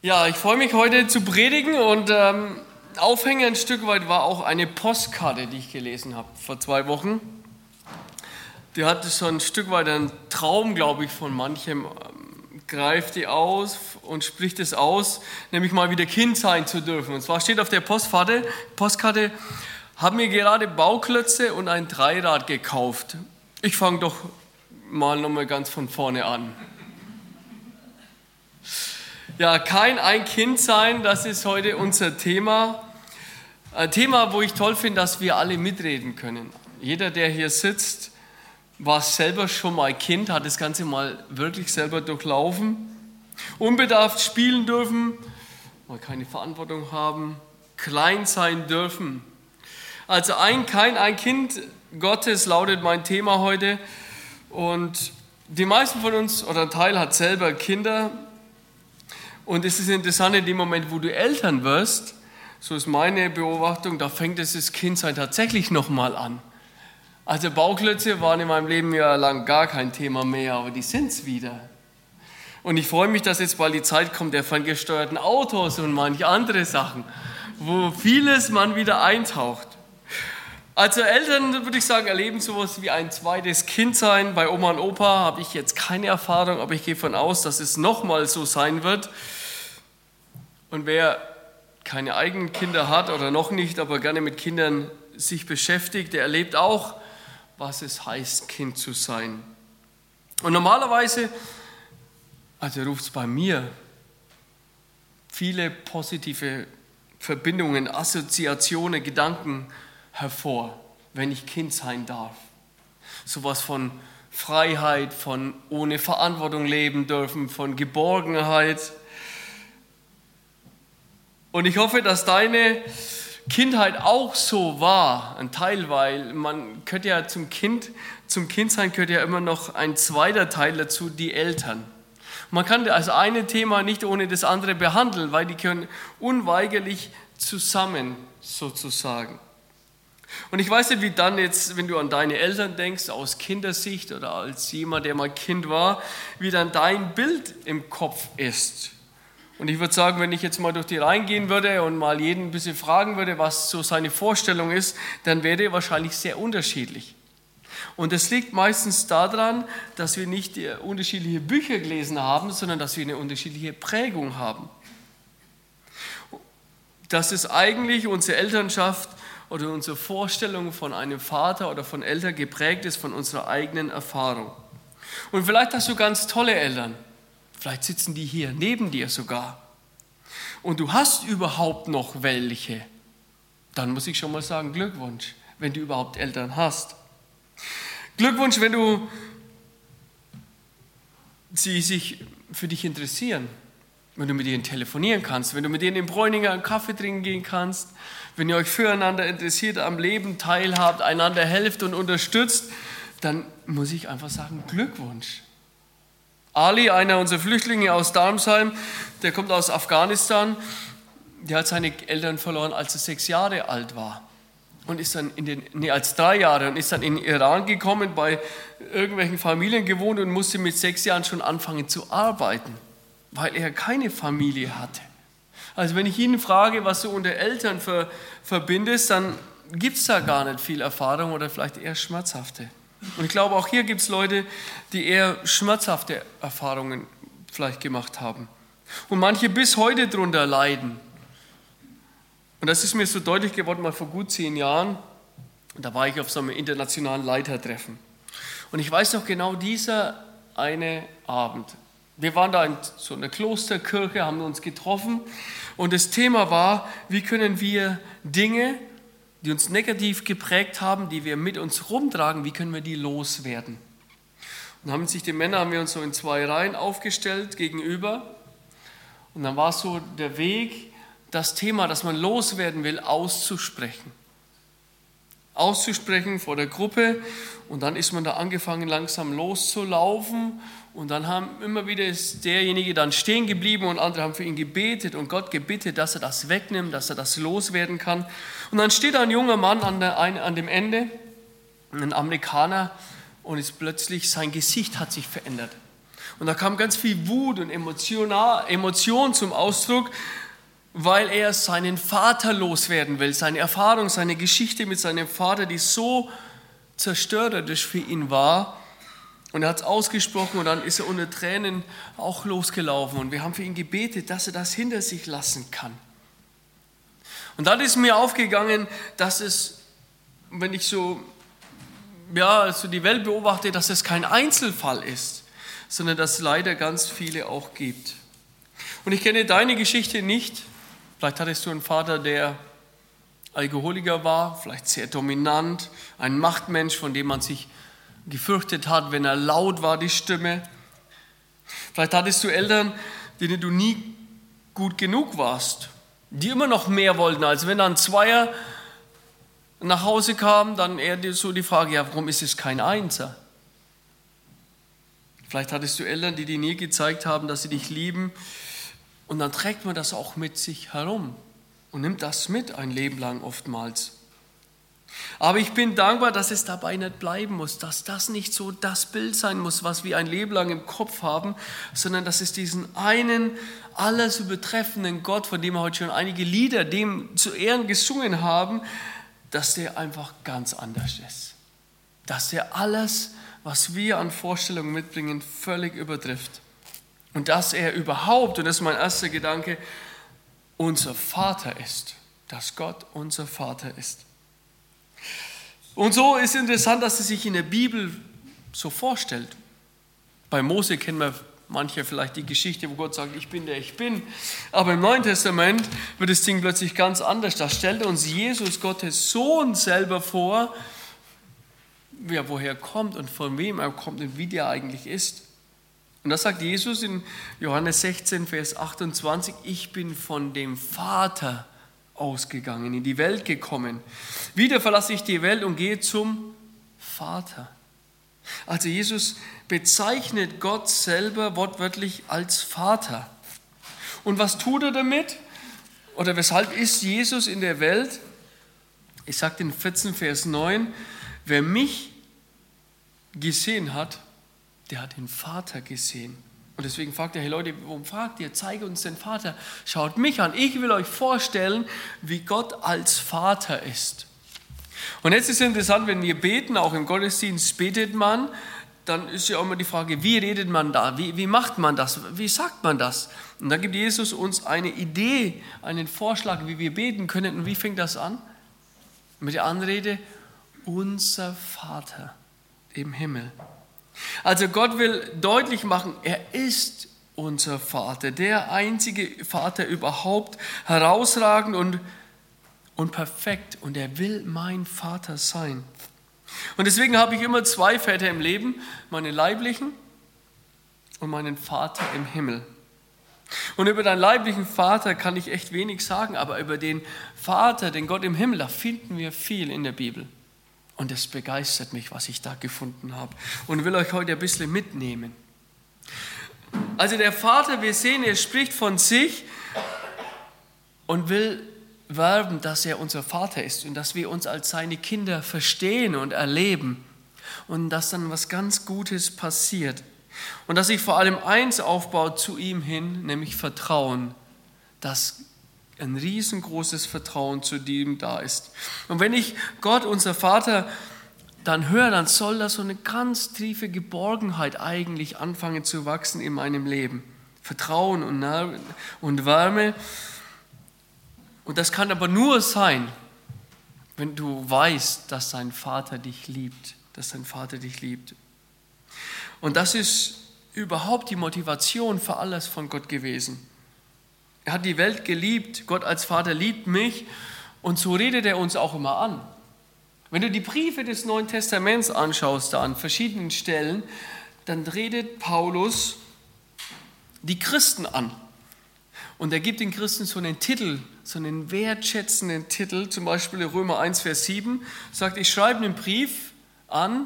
Ja, ich freue mich heute zu predigen und ähm, Aufhänger ein Stück weit war auch eine Postkarte, die ich gelesen habe vor zwei Wochen. Die hatte so ein Stück weit einen Traum, glaube ich, von manchem, ähm, greift die aus und spricht es aus, nämlich mal wieder Kind sein zu dürfen. Und zwar steht auf der Postkarte, Postkarte haben mir gerade Bauklötze und ein Dreirad gekauft. Ich fange doch mal nochmal ganz von vorne an. Ja, kein ein Kind sein, das ist heute unser Thema. Ein Thema, wo ich toll finde, dass wir alle mitreden können. Jeder, der hier sitzt, war selber schon mal Kind, hat das Ganze mal wirklich selber durchlaufen. Unbedarft spielen dürfen, mal keine Verantwortung haben, klein sein dürfen. Also ein, kein ein Kind Gottes lautet mein Thema heute. Und die meisten von uns oder ein Teil hat selber Kinder. Und es ist interessant, in dem Moment, wo du Eltern wirst, so ist meine Beobachtung, da fängt es das Kindsein tatsächlich nochmal an. Also Bauklötze waren in meinem Leben ja lang gar kein Thema mehr, aber die sind es wieder. Und ich freue mich, dass jetzt bald die Zeit kommt der ferngesteuerten Autos und manche andere Sachen, wo vieles man wieder eintaucht. Also Eltern, würde ich sagen, erleben sowas wie ein zweites Kindsein. Bei Oma und Opa habe ich jetzt keine Erfahrung, aber ich gehe davon aus, dass es nochmal so sein wird. Und wer keine eigenen Kinder hat oder noch nicht, aber gerne mit Kindern sich beschäftigt, der erlebt auch, was es heißt, Kind zu sein. Und normalerweise, also ruft es bei mir viele positive Verbindungen, Assoziationen, Gedanken hervor, wenn ich Kind sein darf. Sowas von Freiheit, von ohne Verantwortung leben dürfen, von Geborgenheit. Und ich hoffe, dass deine Kindheit auch so war, ein Teil, weil man könnte ja zum Kind, zum Kindsein gehört ja immer noch ein zweiter Teil dazu, die Eltern. Man kann also ein Thema nicht ohne das andere behandeln, weil die können unweigerlich zusammen sozusagen. Und ich weiß nicht, wie dann jetzt, wenn du an deine Eltern denkst, aus Kindersicht oder als jemand, der mal Kind war, wie dann dein Bild im Kopf ist. Und ich würde sagen, wenn ich jetzt mal durch die Reihen gehen würde und mal jeden ein bisschen fragen würde, was so seine Vorstellung ist, dann wäre er wahrscheinlich sehr unterschiedlich. Und es liegt meistens daran, dass wir nicht unterschiedliche Bücher gelesen haben, sondern dass wir eine unterschiedliche Prägung haben. Dass es eigentlich unsere Elternschaft oder unsere Vorstellung von einem Vater oder von Eltern geprägt ist von unserer eigenen Erfahrung. Und vielleicht hast du ganz tolle Eltern. Vielleicht sitzen die hier neben dir sogar. Und du hast überhaupt noch welche. Dann muss ich schon mal sagen, Glückwunsch, wenn du überhaupt Eltern hast. Glückwunsch, wenn du sie sich für dich interessieren, wenn du mit ihnen telefonieren kannst, wenn du mit ihnen im Bräuninger einen Kaffee trinken gehen kannst, wenn ihr euch füreinander interessiert, am Leben teilhabt, einander helft und unterstützt, dann muss ich einfach sagen, Glückwunsch. Ali, einer unserer Flüchtlinge aus Darmsheim, der kommt aus Afghanistan, der hat seine Eltern verloren, als er sechs Jahre alt war. Und ist dann in den, nee, als drei Jahre und ist dann in Iran gekommen, bei irgendwelchen Familien gewohnt und musste mit sechs Jahren schon anfangen zu arbeiten, weil er keine Familie hatte. Also wenn ich Ihnen frage, was du unter Eltern ver, verbindest, dann gibt es da gar nicht viel Erfahrung oder vielleicht eher schmerzhafte. Und ich glaube, auch hier gibt es Leute, die eher schmerzhafte Erfahrungen vielleicht gemacht haben. Und manche bis heute darunter leiden. Und das ist mir so deutlich geworden, mal vor gut zehn Jahren. Da war ich auf so einem internationalen Leitertreffen. Und ich weiß noch genau dieser eine Abend. Wir waren da in so einer Klosterkirche, haben uns getroffen und das Thema war, wie können wir Dinge, die uns negativ geprägt haben, die wir mit uns rumtragen, wie können wir die loswerden? Und haben sich die Männer, haben wir uns so in zwei Reihen aufgestellt gegenüber und dann war so der Weg, das Thema, das man loswerden will, auszusprechen. Auszusprechen vor der Gruppe und dann ist man da angefangen langsam loszulaufen und dann haben immer wieder ist derjenige dann stehen geblieben und andere haben für ihn gebetet und Gott gebeten, dass er das wegnimmt, dass er das loswerden kann. Und dann steht ein junger Mann an, der, an dem Ende, ein Amerikaner, und ist plötzlich, sein Gesicht hat sich verändert. Und da kam ganz viel Wut und Emotion zum Ausdruck, weil er seinen Vater loswerden will, seine Erfahrung, seine Geschichte mit seinem Vater, die so zerstörerisch für ihn war. Und er hat es ausgesprochen und dann ist er unter Tränen auch losgelaufen. Und wir haben für ihn gebetet, dass er das hinter sich lassen kann. Und dann ist mir aufgegangen, dass es, wenn ich so, ja, so die Welt beobachte, dass es kein Einzelfall ist, sondern dass es leider ganz viele auch gibt. Und ich kenne deine Geschichte nicht. Vielleicht hattest du einen Vater, der Alkoholiker war, vielleicht sehr dominant, ein Machtmensch, von dem man sich gefürchtet hat, wenn er laut war, die Stimme. Vielleicht hattest du Eltern, denen du nie gut genug warst, die immer noch mehr wollten, als wenn ein Zweier nach Hause kam, dann eher so die Frage, ja, warum ist es kein Einser? Vielleicht hattest du Eltern, die dir nie gezeigt haben, dass sie dich lieben, und dann trägt man das auch mit sich herum und nimmt das mit ein Leben lang oftmals. Aber ich bin dankbar, dass es dabei nicht bleiben muss, dass das nicht so das Bild sein muss, was wir ein Leben lang im Kopf haben, sondern dass es diesen einen, alles übertreffenden Gott, von dem wir heute schon einige Lieder dem zu Ehren gesungen haben, dass der einfach ganz anders ist. Dass der alles, was wir an Vorstellungen mitbringen, völlig übertrifft. Und dass er überhaupt, und das ist mein erster Gedanke, unser Vater ist. Dass Gott unser Vater ist. Und so ist interessant, dass er sich in der Bibel so vorstellt. Bei Mose kennen wir manche vielleicht die Geschichte, wo Gott sagt, ich bin der ich bin. Aber im Neuen Testament wird das Ding plötzlich ganz anders. Da stellt uns Jesus, Gottes Sohn, selber vor, wer woher kommt und von wem er kommt und wie der eigentlich ist. Und das sagt Jesus in Johannes 16, Vers 28, ich bin von dem Vater ausgegangen, in die Welt gekommen. Wieder verlasse ich die Welt und gehe zum Vater. Also Jesus bezeichnet Gott selber wortwörtlich als Vater. Und was tut er damit? Oder weshalb ist Jesus in der Welt? Ich sage in 14, Vers 9, wer mich gesehen hat, der hat den Vater gesehen. Und deswegen fragt er, hey Leute, warum fragt ihr? Zeige uns den Vater. Schaut mich an. Ich will euch vorstellen, wie Gott als Vater ist. Und jetzt ist es interessant, wenn wir beten, auch im Gottesdienst betet man, dann ist ja auch immer die Frage, wie redet man da? Wie, wie macht man das? Wie sagt man das? Und da gibt Jesus uns eine Idee, einen Vorschlag, wie wir beten können. Und wie fängt das an? Mit der Anrede, unser Vater im Himmel. Also Gott will deutlich machen, er ist unser Vater, der einzige Vater überhaupt, herausragend und, und perfekt. Und er will mein Vater sein. Und deswegen habe ich immer zwei Väter im Leben, meinen leiblichen und meinen Vater im Himmel. Und über deinen leiblichen Vater kann ich echt wenig sagen, aber über den Vater, den Gott im Himmel, da finden wir viel in der Bibel. Und es begeistert mich, was ich da gefunden habe. Und will euch heute ein bisschen mitnehmen. Also der Vater, wir sehen, er spricht von sich und will werben, dass er unser Vater ist und dass wir uns als seine Kinder verstehen und erleben und dass dann was ganz Gutes passiert. Und dass sich vor allem eins aufbaut zu ihm hin, nämlich Vertrauen, dass ein riesengroßes Vertrauen zu dem da ist. Und wenn ich Gott, unser Vater, dann höre, dann soll da so eine ganz tiefe Geborgenheit eigentlich anfangen zu wachsen in meinem Leben. Vertrauen und, und Wärme. Und das kann aber nur sein, wenn du weißt, dass dein Vater dich liebt, dass dein Vater dich liebt. Und das ist überhaupt die Motivation für alles von Gott gewesen. Er hat die Welt geliebt. Gott als Vater liebt mich. Und so redet er uns auch immer an. Wenn du die Briefe des Neuen Testaments anschaust, da an verschiedenen Stellen, dann redet Paulus die Christen an. Und er gibt den Christen so einen Titel, so einen wertschätzenden Titel, zum Beispiel in Römer 1, Vers 7, sagt, ich schreibe einen Brief an,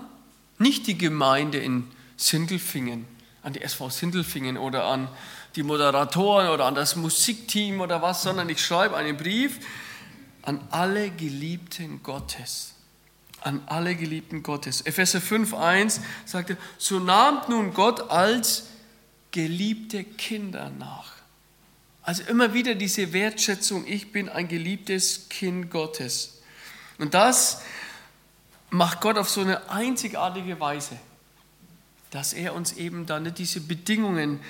nicht die Gemeinde in Sindelfingen, an die SV Sindelfingen oder an die Moderatoren oder an das Musikteam oder was, sondern ich schreibe einen Brief an alle Geliebten Gottes. An alle Geliebten Gottes. Epheser 5,1 sagte, so nahmt nun Gott als geliebte Kinder nach. Also immer wieder diese Wertschätzung, ich bin ein geliebtes Kind Gottes. Und das macht Gott auf so eine einzigartige Weise, dass er uns eben da nicht diese Bedingungen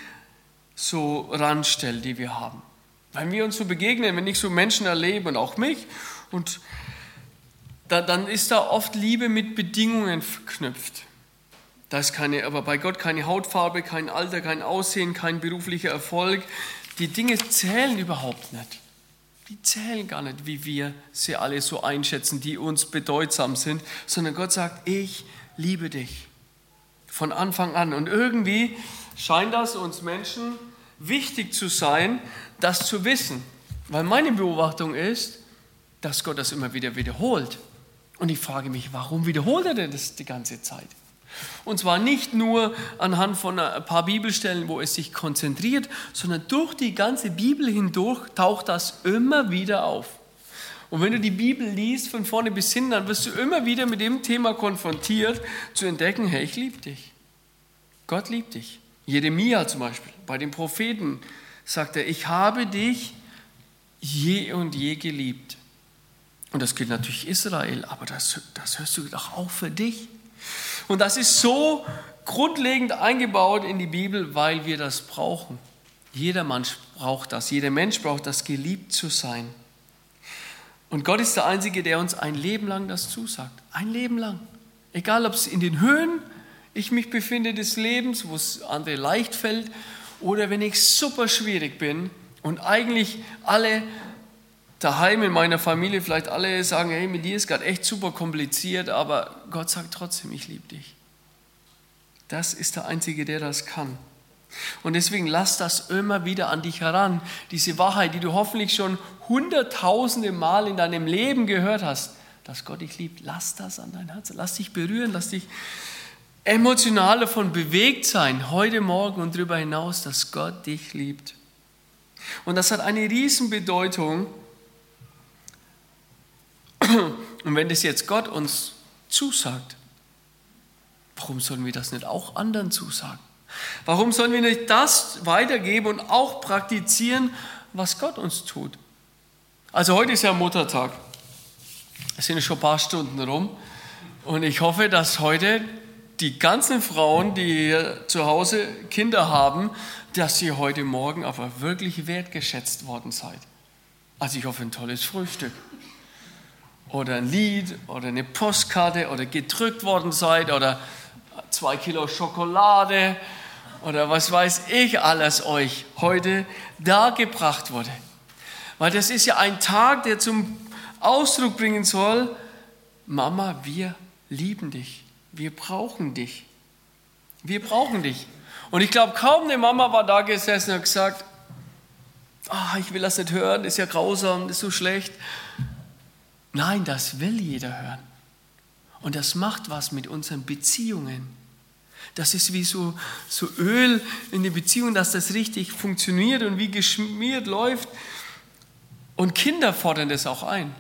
so ranstellt, die wir haben. Wenn wir uns so begegnen, wenn ich so Menschen erlebe und auch mich, und da, dann ist da oft Liebe mit Bedingungen verknüpft. Da ist keine, aber bei Gott keine Hautfarbe, kein Alter, kein Aussehen, kein beruflicher Erfolg. Die Dinge zählen überhaupt nicht. Die zählen gar nicht, wie wir sie alle so einschätzen, die uns bedeutsam sind, sondern Gott sagt, ich liebe dich von Anfang an. Und irgendwie scheint das uns Menschen wichtig zu sein, das zu wissen. Weil meine Beobachtung ist, dass Gott das immer wieder wiederholt. Und ich frage mich, warum wiederholt er denn das die ganze Zeit? Und zwar nicht nur anhand von ein paar Bibelstellen, wo es sich konzentriert, sondern durch die ganze Bibel hindurch taucht das immer wieder auf. Und wenn du die Bibel liest von vorne bis hin, dann wirst du immer wieder mit dem Thema konfrontiert, zu entdecken, hey, ich liebe dich. Gott liebt dich. Jeremia zum Beispiel, bei den Propheten sagt er, ich habe dich je und je geliebt. Und das gilt natürlich Israel, aber das, das hörst du doch auch für dich. Und das ist so grundlegend eingebaut in die Bibel, weil wir das brauchen. Jeder Mensch braucht das, jeder Mensch braucht das, geliebt zu sein. Und Gott ist der Einzige, der uns ein Leben lang das zusagt. Ein Leben lang. Egal, ob es in den Höhen ich mich befinde des Lebens, wo es andere leicht fällt, oder wenn ich super schwierig bin und eigentlich alle daheim in meiner Familie vielleicht alle sagen, hey, mit dir ist gerade echt super kompliziert, aber Gott sagt trotzdem, ich liebe dich. Das ist der Einzige, der das kann. Und deswegen lass das immer wieder an dich heran. Diese Wahrheit, die du hoffentlich schon hunderttausende Mal in deinem Leben gehört hast, dass Gott dich liebt, lass das an dein Herz. Lass dich berühren, lass dich emotional davon bewegt sein, heute Morgen und darüber hinaus, dass Gott dich liebt. Und das hat eine Riesenbedeutung. Und wenn das jetzt Gott uns zusagt, warum sollen wir das nicht auch anderen zusagen? Warum sollen wir nicht das weitergeben und auch praktizieren, was Gott uns tut? Also heute ist ja Muttertag. Es sind schon ein paar Stunden rum. Und ich hoffe, dass heute die ganzen Frauen, die zu Hause Kinder haben, dass ihr heute Morgen aber wirklich wertgeschätzt worden seid. Also ich hoffe, ein tolles Frühstück. Oder ein Lied oder eine Postkarte oder gedrückt worden seid oder zwei Kilo Schokolade oder was weiß ich alles euch heute dargebracht wurde. Weil das ist ja ein Tag, der zum Ausdruck bringen soll, Mama, wir lieben dich. Wir brauchen dich. Wir brauchen dich. Und ich glaube, kaum eine Mama war da gesessen und hat gesagt, oh, ich will das nicht hören, ist ja grausam, ist so schlecht. Nein, das will jeder hören. Und das macht was mit unseren Beziehungen. Das ist wie so, so Öl in der Beziehung, dass das richtig funktioniert und wie geschmiert läuft. Und Kinder fordern das auch ein.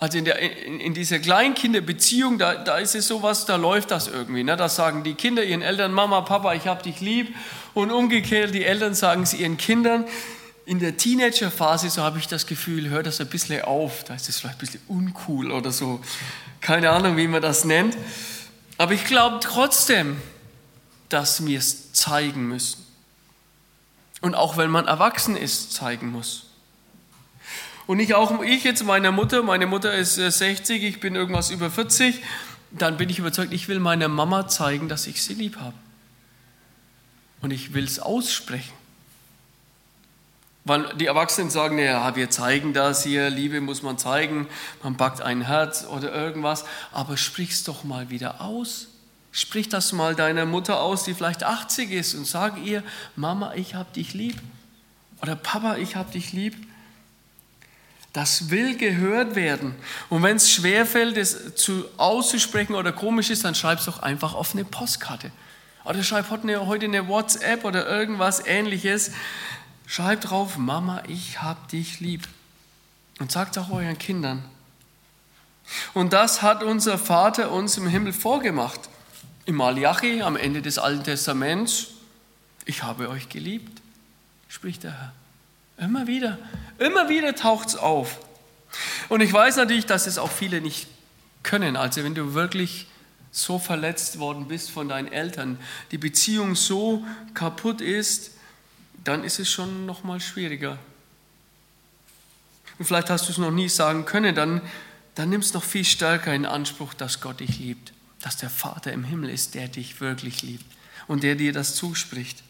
Also in, der, in, in dieser Kleinkinderbeziehung, da, da ist es sowas, da läuft das irgendwie. Ne? Da sagen die Kinder ihren Eltern, Mama, Papa, ich hab dich lieb. Und umgekehrt, die Eltern sagen es ihren Kindern. In der Teenagerphase, so habe ich das Gefühl, hört das ein bisschen auf. Da ist es vielleicht ein bisschen uncool oder so. Keine Ahnung, wie man das nennt. Aber ich glaube trotzdem, dass wir es zeigen müssen. Und auch wenn man erwachsen ist, zeigen muss. Und nicht auch ich jetzt meiner Mutter, meine Mutter ist 60, äh, ich bin irgendwas über 40, dann bin ich überzeugt, ich will meiner Mama zeigen, dass ich sie lieb habe. Und ich will es aussprechen. Weil die Erwachsenen sagen, ja, wir zeigen das hier, Liebe muss man zeigen, man packt ein Herz oder irgendwas, aber sprich es doch mal wieder aus. Sprich das mal deiner Mutter aus, die vielleicht 80 ist und sag ihr, Mama, ich hab dich lieb. Oder Papa, ich hab dich lieb. Das will gehört werden. Und wenn es schwerfällt, es zu, auszusprechen oder komisch ist, dann schreib es doch einfach auf eine Postkarte. Oder schreib heute eine WhatsApp oder irgendwas ähnliches. Schreib drauf, Mama, ich hab dich lieb. Und sagt auch euren Kindern. Und das hat unser Vater uns im Himmel vorgemacht. Im Malachi, am Ende des Alten Testaments, Ich habe euch geliebt, spricht der Herr. Immer wieder, immer wieder taucht es auf. Und ich weiß natürlich, dass es auch viele nicht können. Also wenn du wirklich so verletzt worden bist von deinen Eltern, die Beziehung so kaputt ist, dann ist es schon noch mal schwieriger. Und vielleicht hast du es noch nie sagen können, dann, dann nimm es noch viel stärker in Anspruch, dass Gott dich liebt, dass der Vater im Himmel ist, der dich wirklich liebt und der dir das zuspricht.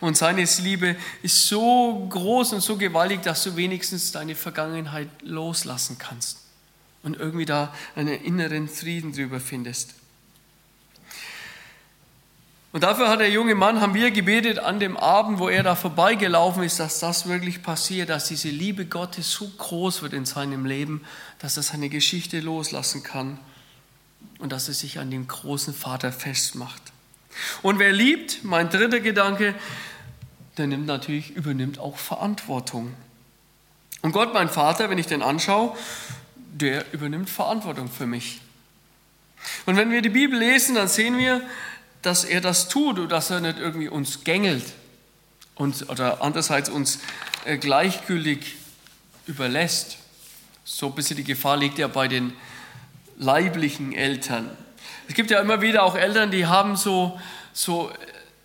Und seine Liebe ist so groß und so gewaltig, dass du wenigstens deine Vergangenheit loslassen kannst und irgendwie da einen inneren Frieden drüber findest. Und dafür hat der junge Mann, haben wir gebetet an dem Abend, wo er da vorbeigelaufen ist, dass das wirklich passiert, dass diese Liebe Gottes so groß wird in seinem Leben, dass er seine Geschichte loslassen kann und dass er sich an dem großen Vater festmacht. Und wer liebt, mein dritter Gedanke, der nimmt natürlich, übernimmt auch Verantwortung. Und Gott, mein Vater, wenn ich den anschaue, der übernimmt Verantwortung für mich. Und wenn wir die Bibel lesen, dann sehen wir, dass er das tut und dass er nicht irgendwie uns gängelt und, oder andererseits uns äh, gleichgültig überlässt. So ein bisschen die Gefahr liegt ja bei den leiblichen Eltern. Es gibt ja immer wieder auch Eltern, die haben so, so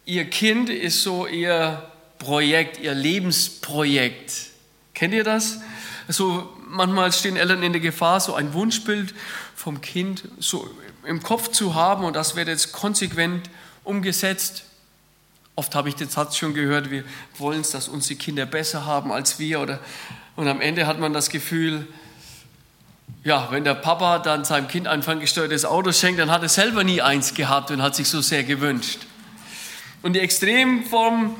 ihr Kind ist so ihr Projekt, ihr Lebensprojekt. Kennt ihr das? So manchmal stehen Eltern in der Gefahr, so ein Wunschbild vom Kind so im Kopf zu haben und das wird jetzt konsequent umgesetzt. Oft habe ich den Satz schon gehört, wir wollen es, dass unsere Kinder besser haben als wir. Oder, und am Ende hat man das Gefühl, ja, wenn der Papa dann seinem Kind ein ferngesteuertes Auto schenkt, dann hat er selber nie eins gehabt und hat sich so sehr gewünscht. Und die Extremform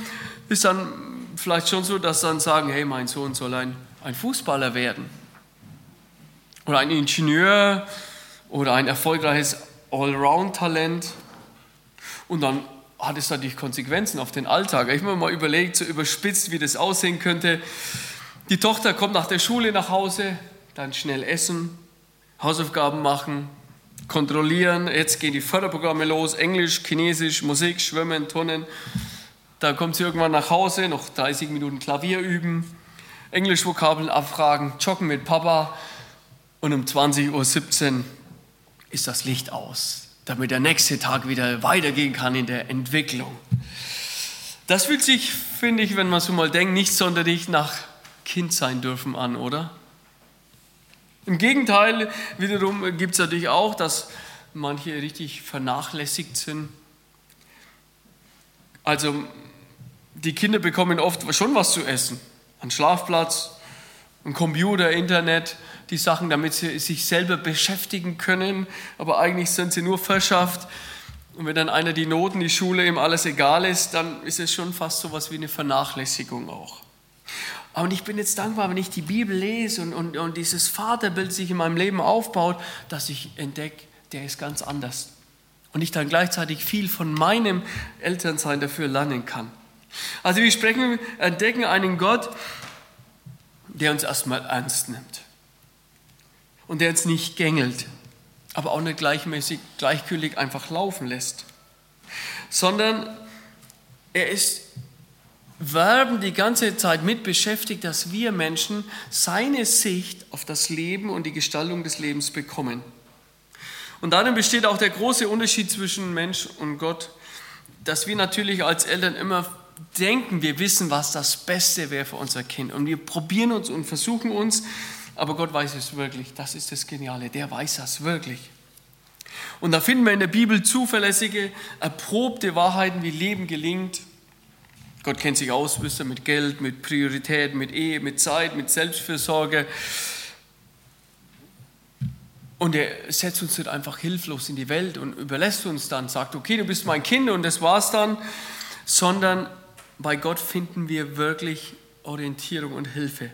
ist dann vielleicht schon so, dass dann sagen, hey, mein Sohn soll ein, ein Fußballer werden. Oder ein Ingenieur oder ein erfolgreiches Allround-Talent. Und dann hat es natürlich Konsequenzen auf den Alltag. Ich habe mir mal überlegt, so überspitzt, wie das aussehen könnte. Die Tochter kommt nach der Schule nach Hause, dann schnell essen, Hausaufgaben machen, kontrollieren. Jetzt gehen die Förderprogramme los: Englisch, Chinesisch, Musik, Schwimmen, Turnen. Dann kommt sie irgendwann nach Hause, noch 30 Minuten Klavier üben, Englischvokabeln abfragen, joggen mit Papa und um 20.17 Uhr ist das Licht aus, damit der nächste Tag wieder weitergehen kann in der Entwicklung. Das fühlt sich, finde ich, wenn man so mal denkt, nicht sonderlich nach Kind sein dürfen an, oder? Im Gegenteil, wiederum gibt es natürlich auch, dass manche richtig vernachlässigt sind. Also die Kinder bekommen oft schon was zu essen. Ein Schlafplatz, ein Computer, Internet, die Sachen, damit sie sich selber beschäftigen können, aber eigentlich sind sie nur verschafft. Und wenn dann einer die Noten, die Schule, ihm alles egal ist, dann ist es schon fast so etwas wie eine Vernachlässigung auch. Und ich bin jetzt dankbar, wenn ich die Bibel lese und, und, und dieses Vaterbild sich in meinem Leben aufbaut, dass ich entdecke, der ist ganz anders. Und ich dann gleichzeitig viel von meinem Elternsein dafür lernen kann. Also wir sprechen, entdecken einen Gott, der uns erstmal ernst nimmt und der uns nicht gängelt, aber auch nicht gleichmäßig, gleichgültig einfach laufen lässt, sondern er ist werben die ganze Zeit mit beschäftigt, dass wir Menschen seine Sicht auf das Leben und die Gestaltung des Lebens bekommen. Und darin besteht auch der große Unterschied zwischen Mensch und Gott, dass wir natürlich als Eltern immer denken, wir wissen, was das Beste wäre für unser Kind. Und wir probieren uns und versuchen uns, aber Gott weiß es wirklich. Das ist das Geniale. Der weiß das wirklich. Und da finden wir in der Bibel zuverlässige, erprobte Wahrheiten, wie Leben gelingt. Gott kennt sich aus, wisst ihr, mit Geld, mit Priorität, mit Ehe, mit Zeit, mit Selbstfürsorge. Und er setzt uns nicht einfach hilflos in die Welt und überlässt uns dann, sagt, okay, du bist mein Kind und das war's dann, sondern bei Gott finden wir wirklich Orientierung und Hilfe.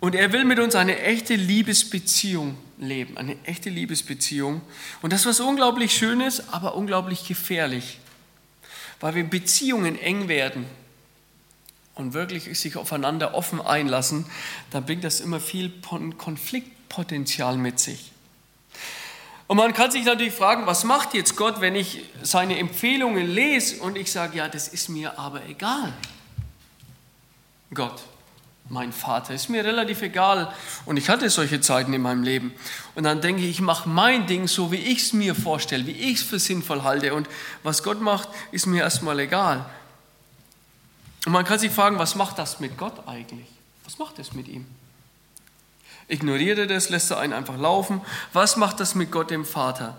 Und er will mit uns eine echte Liebesbeziehung leben, eine echte Liebesbeziehung. Und das ist was unglaublich Schönes, aber unglaublich gefährlich, weil wenn Beziehungen eng werden und wirklich sich aufeinander offen einlassen, dann bringt das immer viel Konfliktpotenzial mit sich. Und man kann sich natürlich fragen, was macht jetzt Gott, wenn ich seine Empfehlungen lese und ich sage, ja, das ist mir aber egal. Gott, mein Vater, ist mir relativ egal. Und ich hatte solche Zeiten in meinem Leben. Und dann denke ich, ich mache mein Ding so, wie ich es mir vorstelle, wie ich es für sinnvoll halte. Und was Gott macht, ist mir erstmal egal. Und man kann sich fragen, was macht das mit Gott eigentlich? Was macht das mit ihm? Ignoriert er das, lässt er einen einfach laufen. Was macht das mit Gott, dem Vater?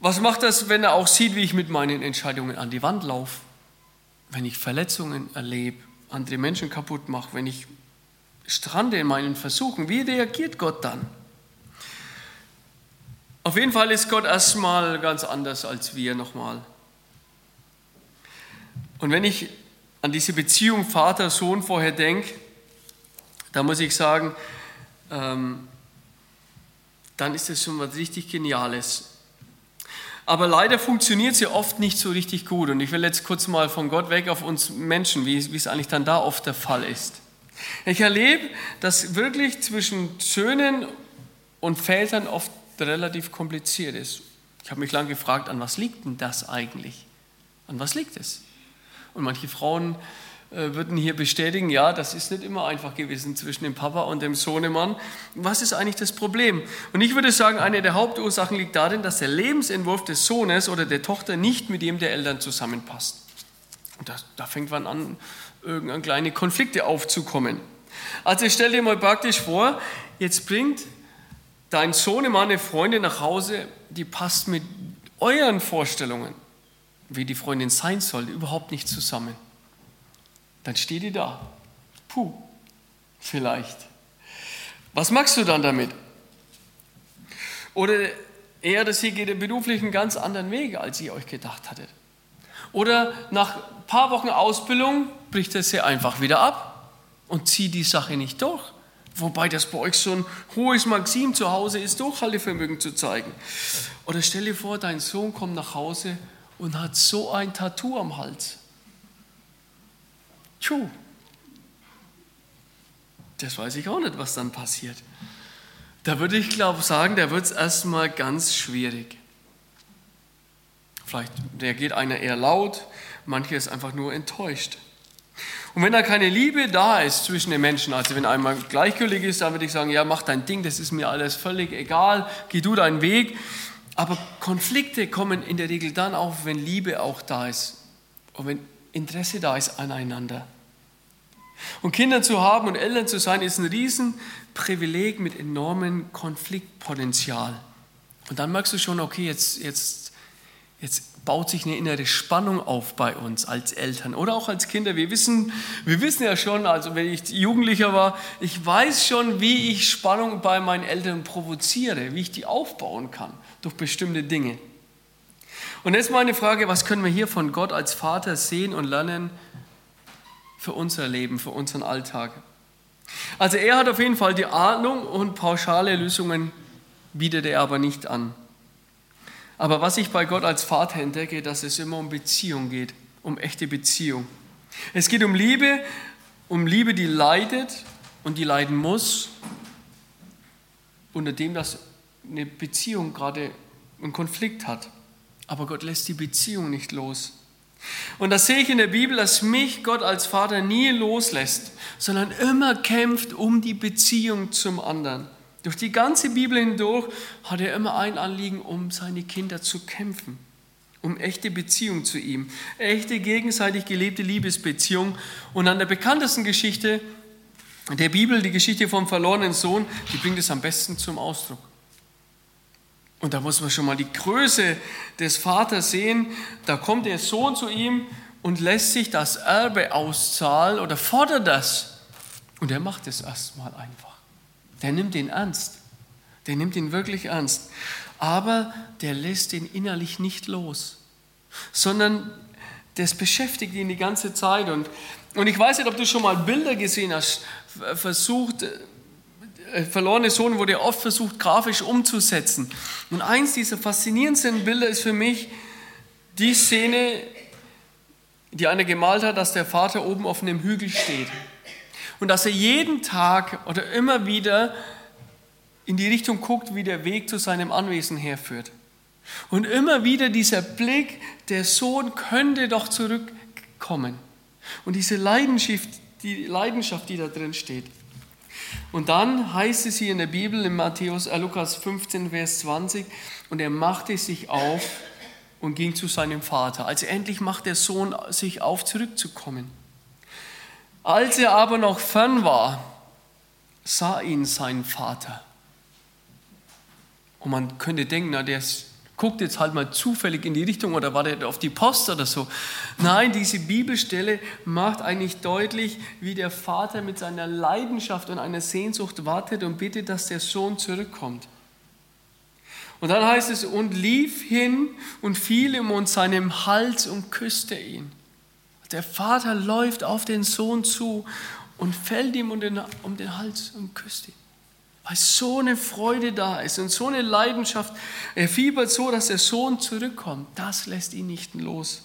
Was macht das, wenn er auch sieht, wie ich mit meinen Entscheidungen an die Wand laufe? Wenn ich Verletzungen erlebe, andere Menschen kaputt mache, wenn ich strande in meinen Versuchen, wie reagiert Gott dann? Auf jeden Fall ist Gott erstmal ganz anders als wir nochmal. Und wenn ich an diese Beziehung Vater-Sohn vorher denke, da muss ich sagen, ähm, dann ist das schon was richtig Geniales. Aber leider funktioniert sie oft nicht so richtig gut. Und ich will jetzt kurz mal von Gott weg auf uns Menschen, wie, wie es eigentlich dann da oft der Fall ist. Ich erlebe, dass wirklich zwischen Söhnen und Vätern oft relativ kompliziert ist. Ich habe mich lange gefragt, an was liegt denn das eigentlich? An was liegt es? Und manche Frauen würden hier bestätigen, ja, das ist nicht immer einfach gewesen zwischen dem Papa und dem Sohnemann. Was ist eigentlich das Problem? Und ich würde sagen, eine der Hauptursachen liegt darin, dass der Lebensentwurf des Sohnes oder der Tochter nicht mit dem der Eltern zusammenpasst. Und da, da fängt man an, irgendeine kleine Konflikte aufzukommen. Also stell dir mal praktisch vor, jetzt bringt dein Sohnemann eine Freundin nach Hause, die passt mit euren Vorstellungen, wie die Freundin sein soll, überhaupt nicht zusammen dann steht die da. Puh, vielleicht. Was machst du dann damit? Oder er oder sie geht beruflich einen ganz anderen Weg, als ihr euch gedacht hattet. Oder nach ein paar Wochen Ausbildung bricht er sie einfach wieder ab und zieht die Sache nicht durch. Wobei das bei euch so ein hohes Maxim zu Hause ist, Durchhaltevermögen zu zeigen. Oder stell dir vor, dein Sohn kommt nach Hause und hat so ein Tattoo am Hals. Tschuh. Das weiß ich auch nicht, was dann passiert. Da würde ich glaube sagen, da wird es erstmal ganz schwierig. Vielleicht reagiert einer eher laut, mancher ist einfach nur enttäuscht. Und wenn da keine Liebe da ist zwischen den Menschen, also wenn einmal gleichgültig ist, dann würde ich sagen, ja, mach dein Ding, das ist mir alles völlig egal, geh du deinen Weg. Aber Konflikte kommen in der Regel dann auf, wenn Liebe auch da ist und wenn Interesse da ist aneinander. Und Kinder zu haben und Eltern zu sein, ist ein Riesenprivileg mit enormem Konfliktpotenzial. Und dann merkst du schon, okay, jetzt, jetzt, jetzt baut sich eine innere Spannung auf bei uns als Eltern oder auch als Kinder. Wir wissen, wir wissen ja schon, also wenn ich Jugendlicher war, ich weiß schon, wie ich Spannung bei meinen Eltern provoziere, wie ich die aufbauen kann durch bestimmte Dinge. Und jetzt meine Frage, was können wir hier von Gott als Vater sehen und lernen für unser Leben, für unseren Alltag? Also er hat auf jeden Fall die Ahnung und pauschale Lösungen bietet er aber nicht an. Aber was ich bei Gott als Vater entdecke, dass es immer um Beziehung geht, um echte Beziehung. Es geht um Liebe, um Liebe, die leidet und die leiden muss, unter dem dass eine Beziehung gerade einen Konflikt hat. Aber Gott lässt die Beziehung nicht los. Und das sehe ich in der Bibel, dass mich Gott als Vater nie loslässt, sondern immer kämpft um die Beziehung zum anderen. Durch die ganze Bibel hindurch hat er immer ein Anliegen, um seine Kinder zu kämpfen, um echte Beziehung zu ihm, echte gegenseitig gelebte Liebesbeziehung. Und an der bekanntesten Geschichte der Bibel, die Geschichte vom verlorenen Sohn, die bringt es am besten zum Ausdruck. Und da muss man schon mal die Größe des Vaters sehen. Da kommt der Sohn zu ihm und lässt sich das Erbe auszahlen oder fordert das. Und er macht es erstmal einfach. Der nimmt ihn ernst. Der nimmt ihn wirklich ernst. Aber der lässt ihn innerlich nicht los, sondern das beschäftigt ihn die ganze Zeit. Und, und ich weiß nicht, ob du schon mal Bilder gesehen hast, versucht, verlorene Sohn wurde oft versucht, grafisch umzusetzen. Und eins dieser faszinierendsten Bilder ist für mich die Szene, die einer gemalt hat, dass der Vater oben auf einem Hügel steht. Und dass er jeden Tag oder immer wieder in die Richtung guckt, wie der Weg zu seinem Anwesen herführt. Und immer wieder dieser Blick, der Sohn könnte doch zurückkommen. Und diese Leidenschaft, die Leidenschaft, die da drin steht. Und dann heißt es hier in der Bibel, in Matthäus, äh, Lukas 15, Vers 20, und er machte sich auf und ging zu seinem Vater. Also endlich macht der Sohn sich auf, zurückzukommen. Als er aber noch fern war, sah ihn sein Vater. Und man könnte denken, na, der guckt jetzt halt mal zufällig in die Richtung oder war der auf die Post oder so. Nein, diese Bibelstelle macht eigentlich deutlich, wie der Vater mit seiner Leidenschaft und einer Sehnsucht wartet und bittet, dass der Sohn zurückkommt. Und dann heißt es, und lief hin und fiel ihm um seinem Hals und küsste ihn. Der Vater läuft auf den Sohn zu und fällt ihm um den, um den Hals und küsst ihn. Weil so eine Freude da ist und so eine Leidenschaft. Er fiebert so, dass der Sohn zurückkommt. Das lässt ihn nicht los.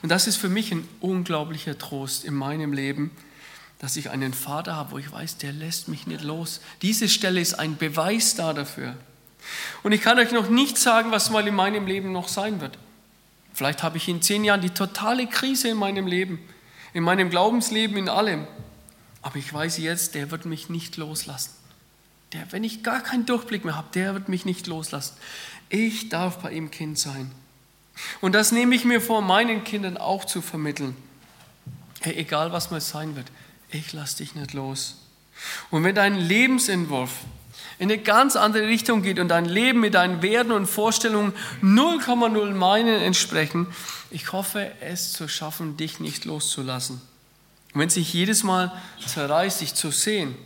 Und das ist für mich ein unglaublicher Trost in meinem Leben, dass ich einen Vater habe, wo ich weiß, der lässt mich nicht los. Diese Stelle ist ein Beweis da dafür. Und ich kann euch noch nicht sagen, was mal in meinem Leben noch sein wird. Vielleicht habe ich in zehn Jahren die totale Krise in meinem Leben, in meinem Glaubensleben, in allem. Aber ich weiß jetzt, der wird mich nicht loslassen. Der, wenn ich gar keinen Durchblick mehr habe, der wird mich nicht loslassen. Ich darf bei ihm Kind sein. Und das nehme ich mir vor, meinen Kindern auch zu vermitteln. Hey, egal was mal sein wird, ich lasse dich nicht los. Und wenn dein Lebensentwurf in eine ganz andere Richtung geht und dein Leben mit deinen Werten und Vorstellungen 0,0 meinen entsprechen, ich hoffe, es zu schaffen, dich nicht loszulassen. Und wenn es sich jedes Mal zerreißt, dich zu sehen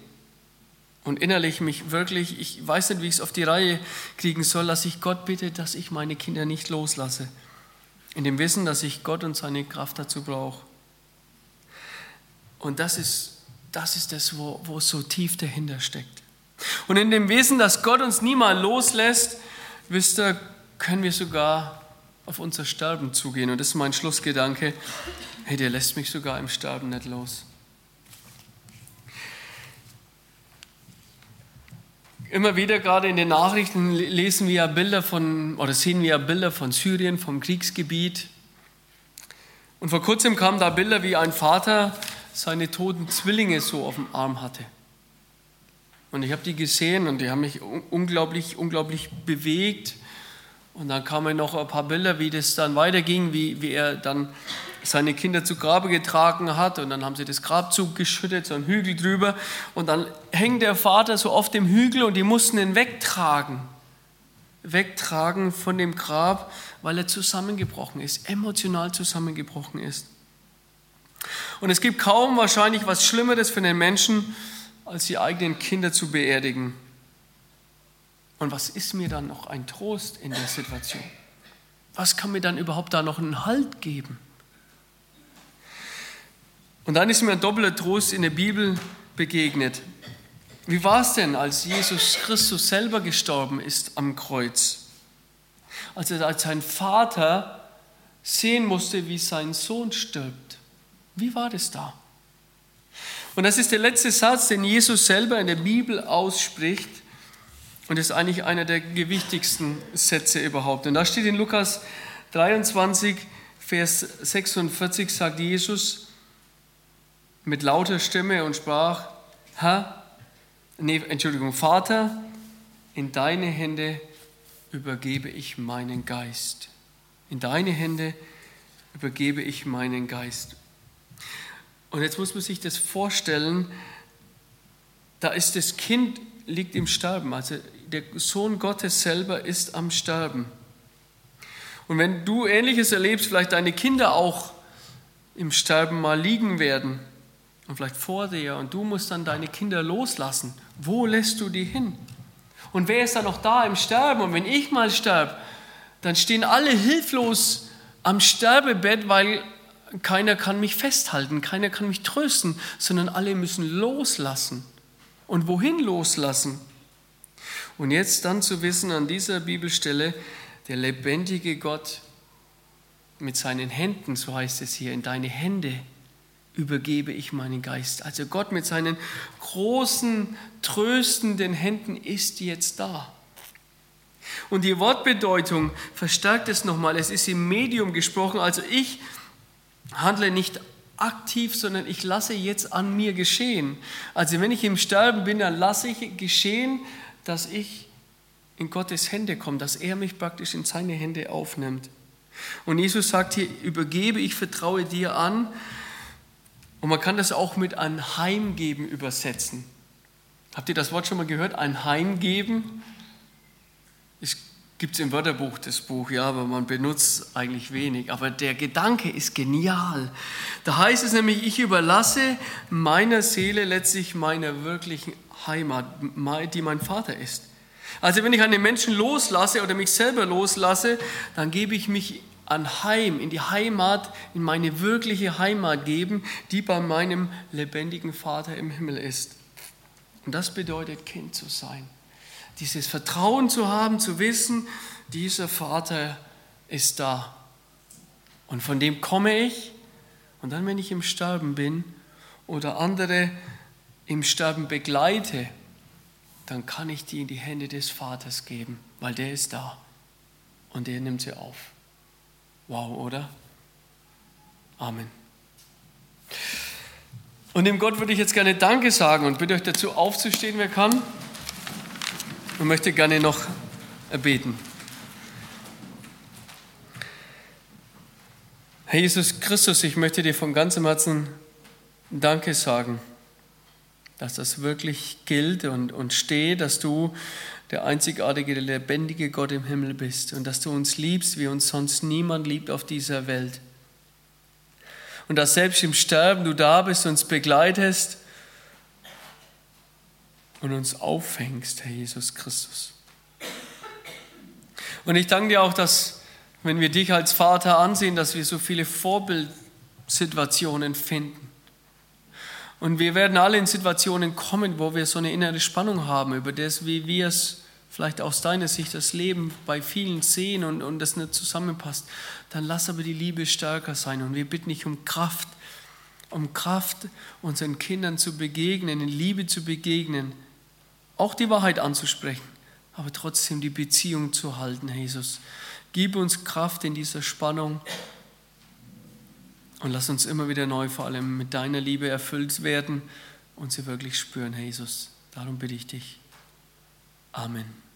und innerlich mich wirklich, ich weiß nicht, wie ich es auf die Reihe kriegen soll, dass ich Gott bitte, dass ich meine Kinder nicht loslasse. In dem Wissen, dass ich Gott und seine Kraft dazu brauche. Und das ist, das ist das, wo, wo so tief dahinter steckt. Und in dem Wissen, dass Gott uns niemals loslässt, wisst ihr, können wir sogar auf unser Sterben zugehen. Und das ist mein Schlussgedanke. Hey, der lässt mich sogar im Sterben nicht los. Immer wieder, gerade in den Nachrichten, lesen wir ja Bilder von, oder sehen wir ja Bilder von Syrien, vom Kriegsgebiet. Und vor kurzem kamen da Bilder, wie ein Vater seine toten Zwillinge so auf dem Arm hatte. Und ich habe die gesehen und die haben mich unglaublich, unglaublich bewegt. Und dann kamen noch ein paar Bilder, wie das dann weiterging, wie, wie er dann seine Kinder zu Grabe getragen hat. Und dann haben sie das Grab zugeschüttet, so einen Hügel drüber. Und dann hängt der Vater so auf dem Hügel und die mussten ihn wegtragen. Wegtragen von dem Grab, weil er zusammengebrochen ist, emotional zusammengebrochen ist. Und es gibt kaum wahrscheinlich was Schlimmeres für den Menschen, als die eigenen Kinder zu beerdigen. Und was ist mir dann noch ein Trost in der Situation? Was kann mir dann überhaupt da noch einen Halt geben? Und dann ist mir ein doppelter Trost in der Bibel begegnet. Wie war es denn, als Jesus Christus selber gestorben ist am Kreuz? Als er als sein Vater sehen musste, wie sein Sohn stirbt. Wie war das da? Und das ist der letzte Satz, den Jesus selber in der Bibel ausspricht. Und ist eigentlich einer der gewichtigsten Sätze überhaupt. Und da steht in Lukas 23, Vers 46, sagt Jesus mit lauter Stimme und sprach, Herr, nee, Entschuldigung, Vater, in deine Hände übergebe ich meinen Geist. In deine Hände übergebe ich meinen Geist. Und jetzt muss man sich das vorstellen, da ist das Kind, liegt im Sterben, also der Sohn Gottes selber ist am Sterben. Und wenn du Ähnliches erlebst, vielleicht deine Kinder auch im Sterben mal liegen werden und vielleicht vor dir und du musst dann deine Kinder loslassen, wo lässt du die hin? Und wer ist dann noch da im Sterben? Und wenn ich mal sterbe, dann stehen alle hilflos am Sterbebett, weil keiner kann mich festhalten, keiner kann mich trösten, sondern alle müssen loslassen. Und wohin loslassen? Und jetzt dann zu wissen an dieser Bibelstelle, der lebendige Gott mit seinen Händen, so heißt es hier, in deine Hände übergebe ich meinen Geist. Also Gott mit seinen großen, tröstenden Händen ist jetzt da. Und die Wortbedeutung verstärkt es nochmal. Es ist im Medium gesprochen. Also ich handle nicht aktiv, sondern ich lasse jetzt an mir geschehen. Also wenn ich im Sterben bin, dann lasse ich geschehen, dass ich in Gottes Hände komme, dass er mich praktisch in seine Hände aufnimmt. Und Jesus sagt hier, übergebe, ich vertraue dir an. Und man kann das auch mit ein Heimgeben übersetzen. Habt ihr das Wort schon mal gehört? Ein Heimgeben? Es gibt es im Wörterbuch, das Buch, ja, aber man benutzt eigentlich wenig. Aber der Gedanke ist genial. Da heißt es nämlich, ich überlasse meiner Seele letztlich meiner wirklichen Heimat, die mein Vater ist. Also wenn ich einen Menschen loslasse oder mich selber loslasse, dann gebe ich mich an Heim, in die Heimat, in meine wirkliche Heimat geben, die bei meinem lebendigen Vater im Himmel ist. Und das bedeutet, Kind zu sein. Dieses Vertrauen zu haben, zu wissen, dieser Vater ist da. Und von dem komme ich. Und dann, wenn ich im Sterben bin oder andere im Sterben begleite, dann kann ich die in die Hände des Vaters geben, weil der ist da und der nimmt sie auf. Wow, oder? Amen. Und dem Gott würde ich jetzt gerne Danke sagen und bitte euch dazu aufzustehen, wer kann. Und möchte gerne noch beten. Herr Jesus Christus, ich möchte dir von ganzem Herzen Danke sagen, dass das wirklich gilt und, und steht, dass du der einzigartige, der lebendige Gott im Himmel bist und dass du uns liebst, wie uns sonst niemand liebt auf dieser Welt. Und dass selbst im Sterben du da bist, uns begleitest und uns auffängst, Herr Jesus Christus. Und ich danke dir auch, dass, wenn wir dich als Vater ansehen, dass wir so viele Vorbildsituationen finden. Und wir werden alle in Situationen kommen, wo wir so eine innere Spannung haben über das, wie wir es vielleicht aus deiner Sicht das Leben bei vielen sehen und, und das nicht zusammenpasst. Dann lass aber die Liebe stärker sein und wir bitten dich um Kraft, um Kraft, unseren Kindern zu begegnen, in Liebe zu begegnen, auch die Wahrheit anzusprechen, aber trotzdem die Beziehung zu halten, Jesus. Gib uns Kraft in dieser Spannung und lass uns immer wieder neu vor allem mit deiner Liebe erfüllt werden und sie wirklich spüren, Jesus. Darum bitte ich dich. Amen.